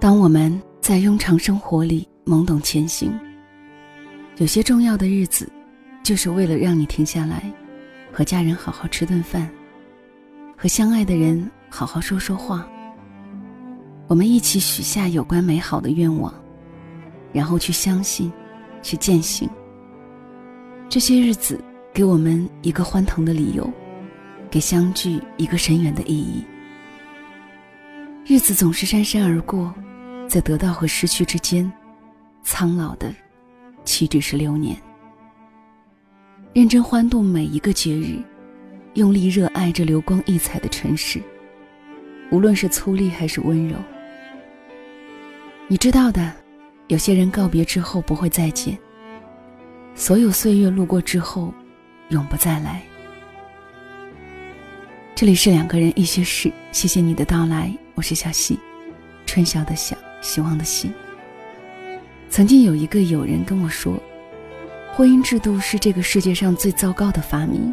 当我们在庸常生活里懵懂前行，有些重要的日子，就是为了让你停下来，和家人好好吃顿饭，和相爱的人好好说说话。我们一起许下有关美好的愿望，然后去相信，去践行。这些日子给我们一个欢腾的理由，给相聚一个深远的意义。日子总是姗姗而过，在得到和失去之间，苍老的，岂止是流年。认真欢度每一个节日，用力热爱这流光溢彩的城市，无论是粗粝还是温柔。你知道的，有些人告别之后不会再见。所有岁月路过之后，永不再来。这里是两个人一些事，谢谢你的到来，我是小溪，春晓的晓，希望的希。曾经有一个友人跟我说，婚姻制度是这个世界上最糟糕的发明。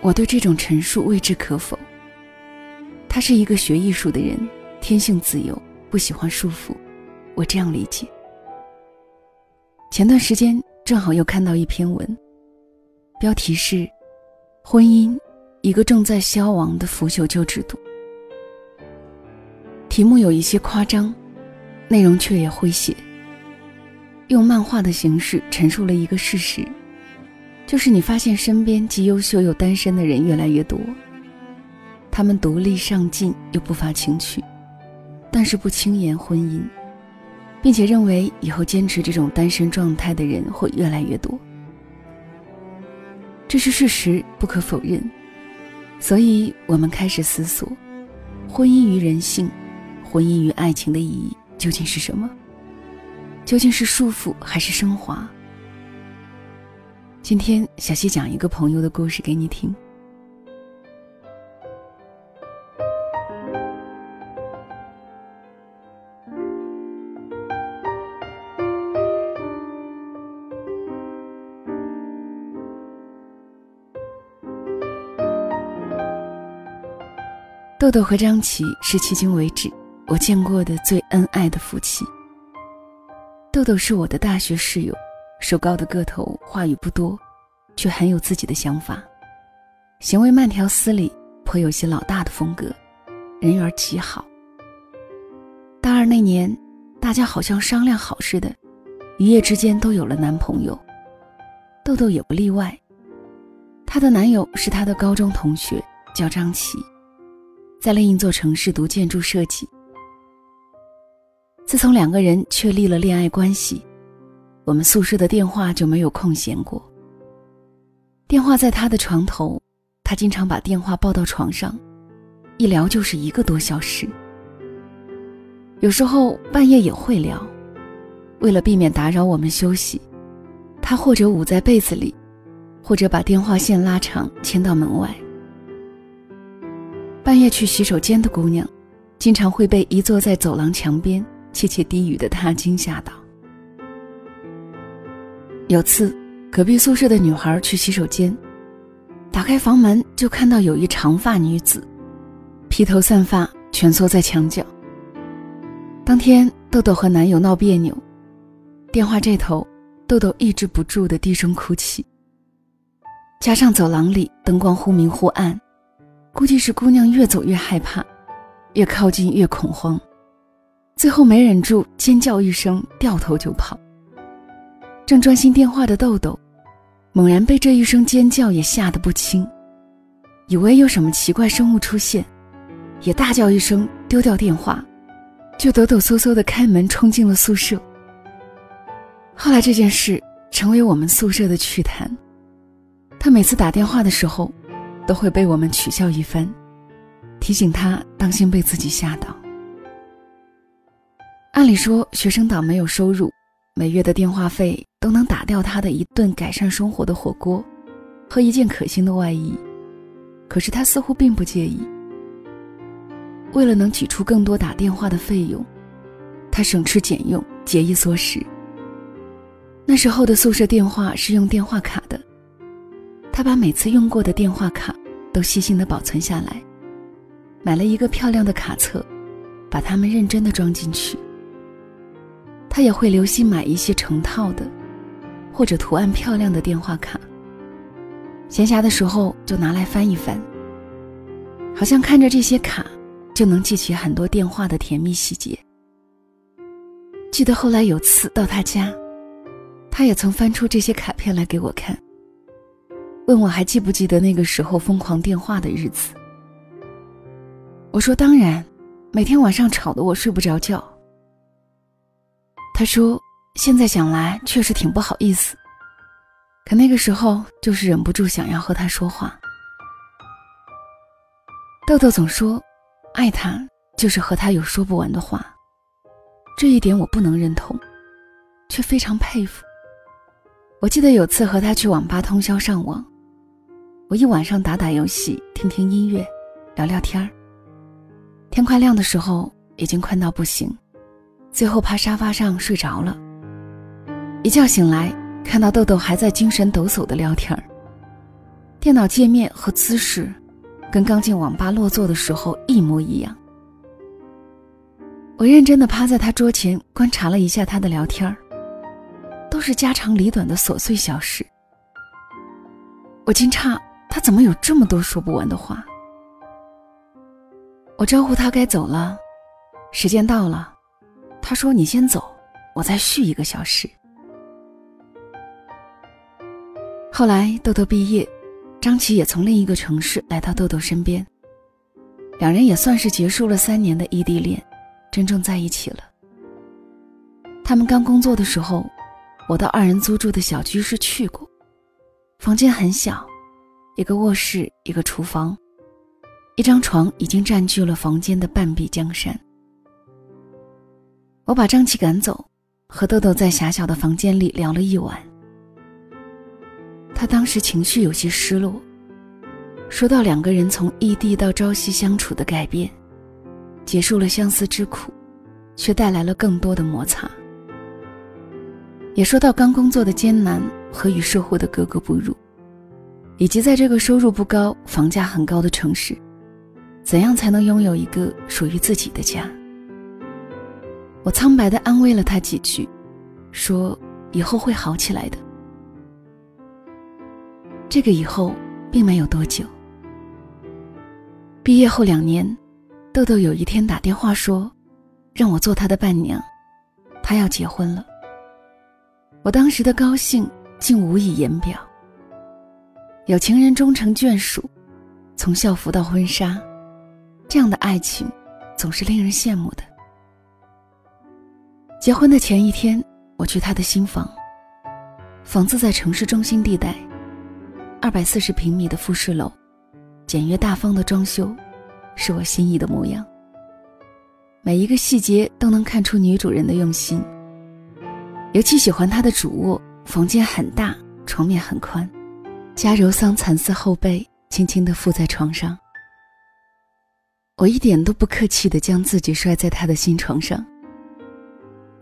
我对这种陈述未置可否。他是一个学艺术的人，天性自由。不喜欢束缚，我这样理解。前段时间正好又看到一篇文，标题是《婚姻：一个正在消亡的腐朽旧制度》。题目有一些夸张，内容却也诙谐。用漫画的形式陈述了一个事实，就是你发现身边既优秀又单身的人越来越多，他们独立上进又不乏情趣。但是不轻言婚姻，并且认为以后坚持这种单身状态的人会越来越多，这是事实，不可否认。所以我们开始思索，婚姻与人性，婚姻与爱情的意义究竟是什么？究竟是束缚还是升华？今天小溪讲一个朋友的故事给你听。豆豆和张琪是迄今为止我见过的最恩爱的夫妻。豆豆是我的大学室友，瘦高的个头，话语不多，却很有自己的想法，行为慢条斯理，颇有些老大的风格，人缘极好。大二那年，大家好像商量好似的，一夜之间都有了男朋友，豆豆也不例外。她的男友是她的高中同学，叫张琪。在另一座城市读建筑设计。自从两个人确立了恋爱关系，我们宿舍的电话就没有空闲过。电话在他的床头，他经常把电话抱到床上，一聊就是一个多小时。有时候半夜也会聊，为了避免打扰我们休息，他或者捂在被子里，或者把电话线拉长牵到门外。半夜去洗手间的姑娘，经常会被一坐在走廊墙边窃窃低语的他惊吓到。有次，隔壁宿舍的女孩去洗手间，打开房门就看到有一长发女子，披头散发蜷缩在墙角。当天，豆豆和男友闹别扭，电话这头，豆豆抑制不住的低声哭泣。加上走廊里灯光忽明忽暗。估计是姑娘越走越害怕，越靠近越恐慌，最后没忍住尖叫一声，掉头就跑。正专心电话的豆豆，猛然被这一声尖叫也吓得不轻，以为有什么奇怪生物出现，也大叫一声，丢掉电话，就抖抖嗦嗦的开门冲进了宿舍。后来这件事成为我们宿舍的趣谈，他每次打电话的时候。都会被我们取笑一番，提醒他当心被自己吓到。按理说，学生党没有收入，每月的电话费都能打掉他的一顿改善生活的火锅和一件可心的外衣，可是他似乎并不介意。为了能挤出更多打电话的费用，他省吃俭用，节衣缩食。那时候的宿舍电话是用电话卡的。他把每次用过的电话卡都细心的保存下来，买了一个漂亮的卡册，把它们认真的装进去。他也会留心买一些成套的，或者图案漂亮的电话卡。闲暇的时候就拿来翻一翻，好像看着这些卡，就能记起很多电话的甜蜜细节。记得后来有次到他家，他也曾翻出这些卡片来给我看，问我还记不记得那个时候疯狂电话的日子。我说当然，每天晚上吵得我睡不着觉。他说现在想来确实挺不好意思，可那个时候就是忍不住想要和他说话。豆豆总说，爱他就是和他有说不完的话。这一点我不能认同，却非常佩服。我记得有次和他去网吧通宵上网，我一晚上打打游戏，听听音乐，聊聊天儿。天快亮的时候，已经困到不行，最后趴沙发上睡着了。一觉醒来，看到豆豆还在精神抖擞的聊天儿，电脑界面和姿势，跟刚进网吧落座的时候一模一样。我认真的趴在他桌前观察了一下他的聊天儿都是家长里短的琐碎小事。我惊诧他怎么有这么多说不完的话。我招呼他该走了，时间到了，他说：“你先走，我再续一个小时。”后来豆豆毕业，张琪也从另一个城市来到豆豆身边，两人也算是结束了三年的异地恋。真正在一起了。他们刚工作的时候，我到二人租住的小居室去过，房间很小，一个卧室，一个厨房，一张床已经占据了房间的半壁江山。我把张琪赶走，和豆豆在狭小的房间里聊了一晚。他当时情绪有些失落，说到两个人从异地到朝夕相处的改变。结束了相思之苦，却带来了更多的摩擦。也说到刚工作的艰难和与社会的格格不入，以及在这个收入不高、房价很高的城市，怎样才能拥有一个属于自己的家？我苍白的安慰了他几句，说以后会好起来的。这个以后并没有多久。毕业后两年。豆豆有一天打电话说，让我做他的伴娘，他要结婚了。我当时的高兴竟无以言表。有情人终成眷属，从校服到婚纱，这样的爱情总是令人羡慕的。结婚的前一天，我去他的新房，房子在城市中心地带，二百四十平米的复式楼，简约大方的装修。是我心仪的模样。每一个细节都能看出女主人的用心。尤其喜欢她的主卧，房间很大，床面很宽，加柔桑蚕丝后背，轻轻地附在床上。我一点都不客气地将自己摔在他的新床上。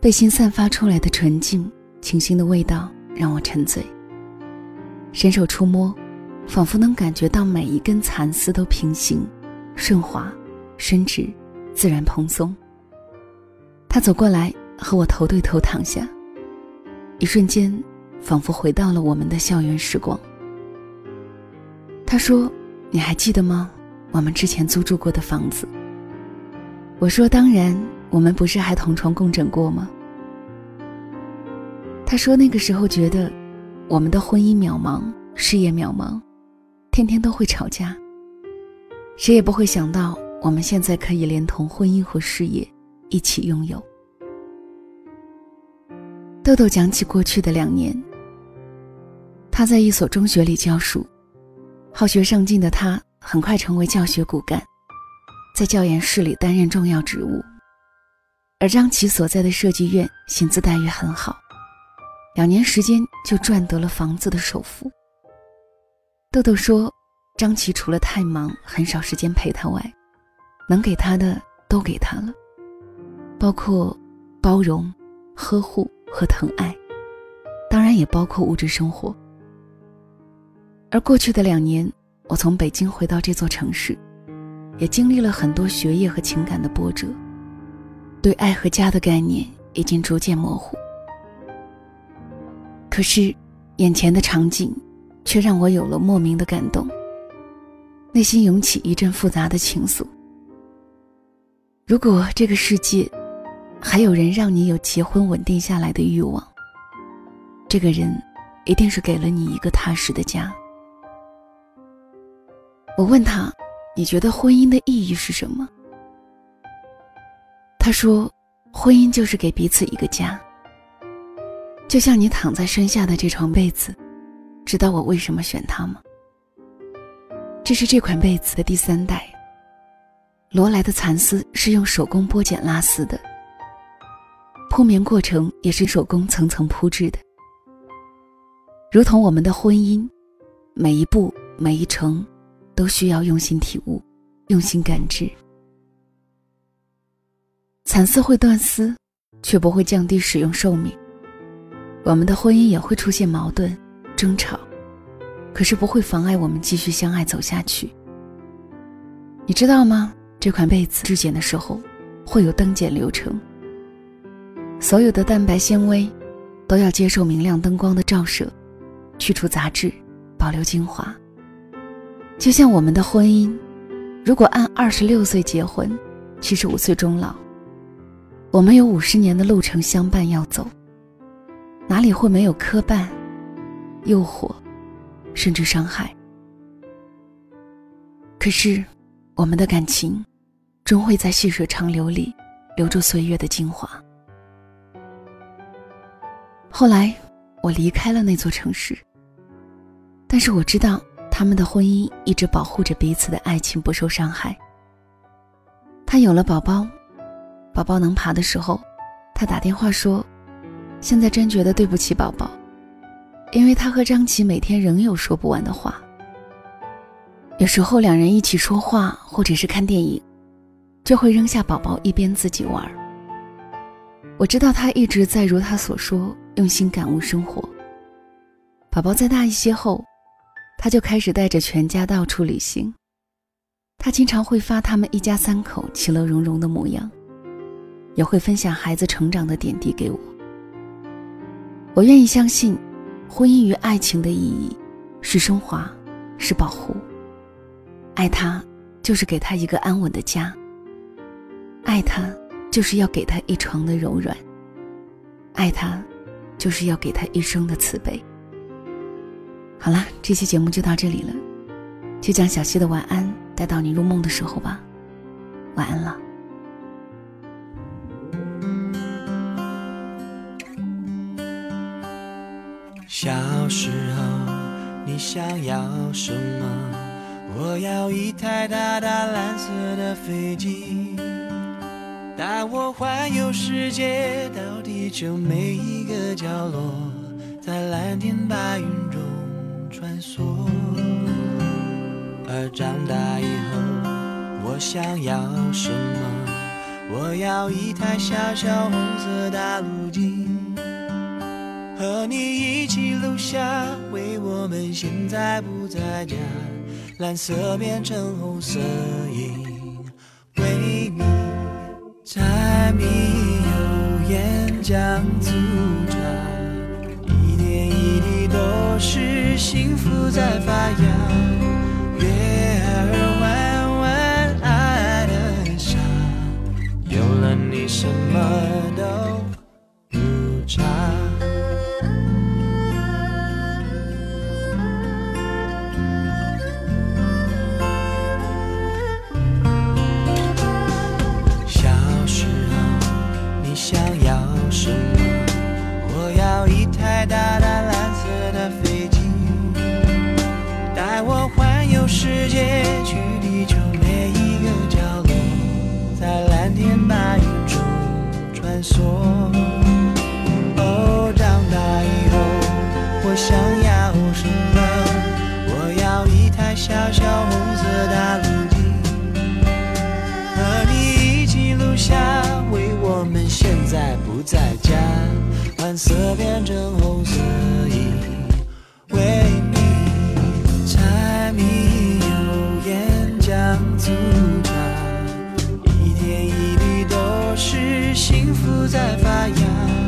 被心散发出来的纯净、清新的味道让我沉醉。伸手触摸，仿佛能感觉到每一根蚕丝都平行。顺滑、伸直、自然蓬松。他走过来和我头对头躺下，一瞬间，仿佛回到了我们的校园时光。他说：“你还记得吗？我们之前租住过的房子。”我说：“当然，我们不是还同床共枕过吗？”他说：“那个时候觉得，我们的婚姻渺茫，事业渺茫，天天都会吵架。”谁也不会想到，我们现在可以连同婚姻和事业一起拥有。豆豆讲起过去的两年，他在一所中学里教书，好学上进的他很快成为教学骨干，在教研室里担任重要职务。而张琪所在的设计院薪资待遇很好，两年时间就赚得了房子的首付。豆豆说。张琪除了太忙，很少时间陪他外，能给他的都给他了，包括包容、呵护和疼爱，当然也包括物质生活。而过去的两年，我从北京回到这座城市，也经历了很多学业和情感的波折。对爱和家的概念已经逐渐模糊。可是，眼前的场景，却让我有了莫名的感动，内心涌起一阵复杂的情愫。如果这个世界，还有人让你有结婚稳定下来的欲望，这个人，一定是给了你一个踏实的家。我问他：“你觉得婚姻的意义是什么？”他说：“婚姻就是给彼此一个家。”就像你躺在身下的这床被子，知道我为什么选它吗？这是这款被子的第三代。罗莱的蚕丝是用手工剥茧拉丝的，铺棉过程也是手工层层铺制的。如同我们的婚姻，每一步每一程，都需要用心体悟，用心感知。蚕丝会断丝，却不会降低使用寿命。我们的婚姻也会出现矛盾、争吵，可是不会妨碍我们继续相爱走下去。你知道吗？这款被子质检的时候会有灯检流程，所有的蛋白纤维都要接受明亮灯光的照射，去除杂质，保留精华。就像我们的婚姻，如果按二十六岁结婚，七十五岁终老，我们有五十年的路程相伴要走。里会没有磕绊、诱惑，甚至伤害？可是，我们的感情，终会在细水长流里，留住岁月的精华。后来，我离开了那座城市。但是我知道，他们的婚姻一直保护着彼此的爱情不受伤害。他有了宝宝，宝宝能爬的时候，他打电话说。现在真觉得对不起宝宝，因为他和张琪每天仍有说不完的话。有时候两人一起说话，或者是看电影，就会扔下宝宝一边自己玩。我知道他一直在如他所说，用心感悟生活。宝宝再大一些后，他就开始带着全家到处旅行。他经常会发他们一家三口其乐融融的模样，也会分享孩子成长的点滴给我。我愿意相信，婚姻与爱情的意义是升华，是保护。爱他，就是给他一个安稳的家。爱他，就是要给他一床的柔软。爱他，就是要给他一生的慈悲。好了，这期节目就到这里了，就将小溪的晚安带到你入梦的时候吧。晚安了。小时候，你想要什么？我要一台大大蓝色的飞机，带我环游世界，到地球每一个角落，在蓝天白云中穿梭。而长大以后，我想要什么？我要一台小小红色大陆机。和你一起留下，为我们现在不在家，蓝色变成红色因，为你柴米油盐酱醋茶，一点一滴都是幸福在发芽。现在不在家，蓝色变成红色因，为你柴米油盐酱醋茶，一点一滴都是。幸福在发芽。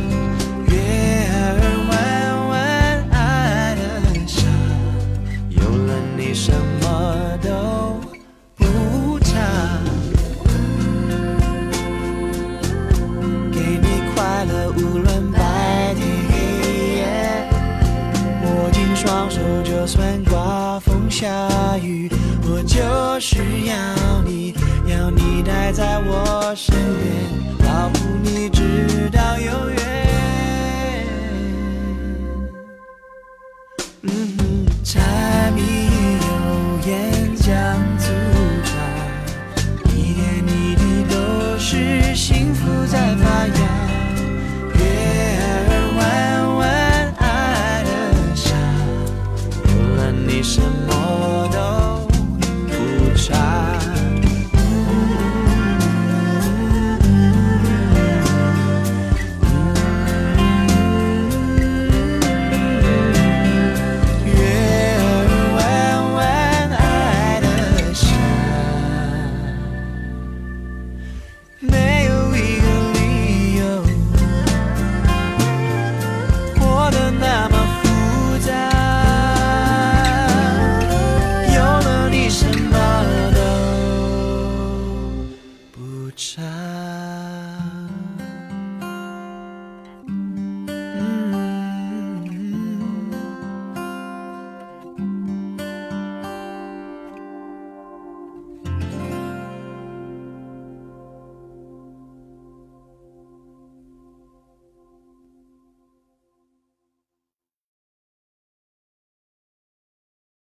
就算刮风下雨，我就是要你，要你待在我身边，保护你直到永远。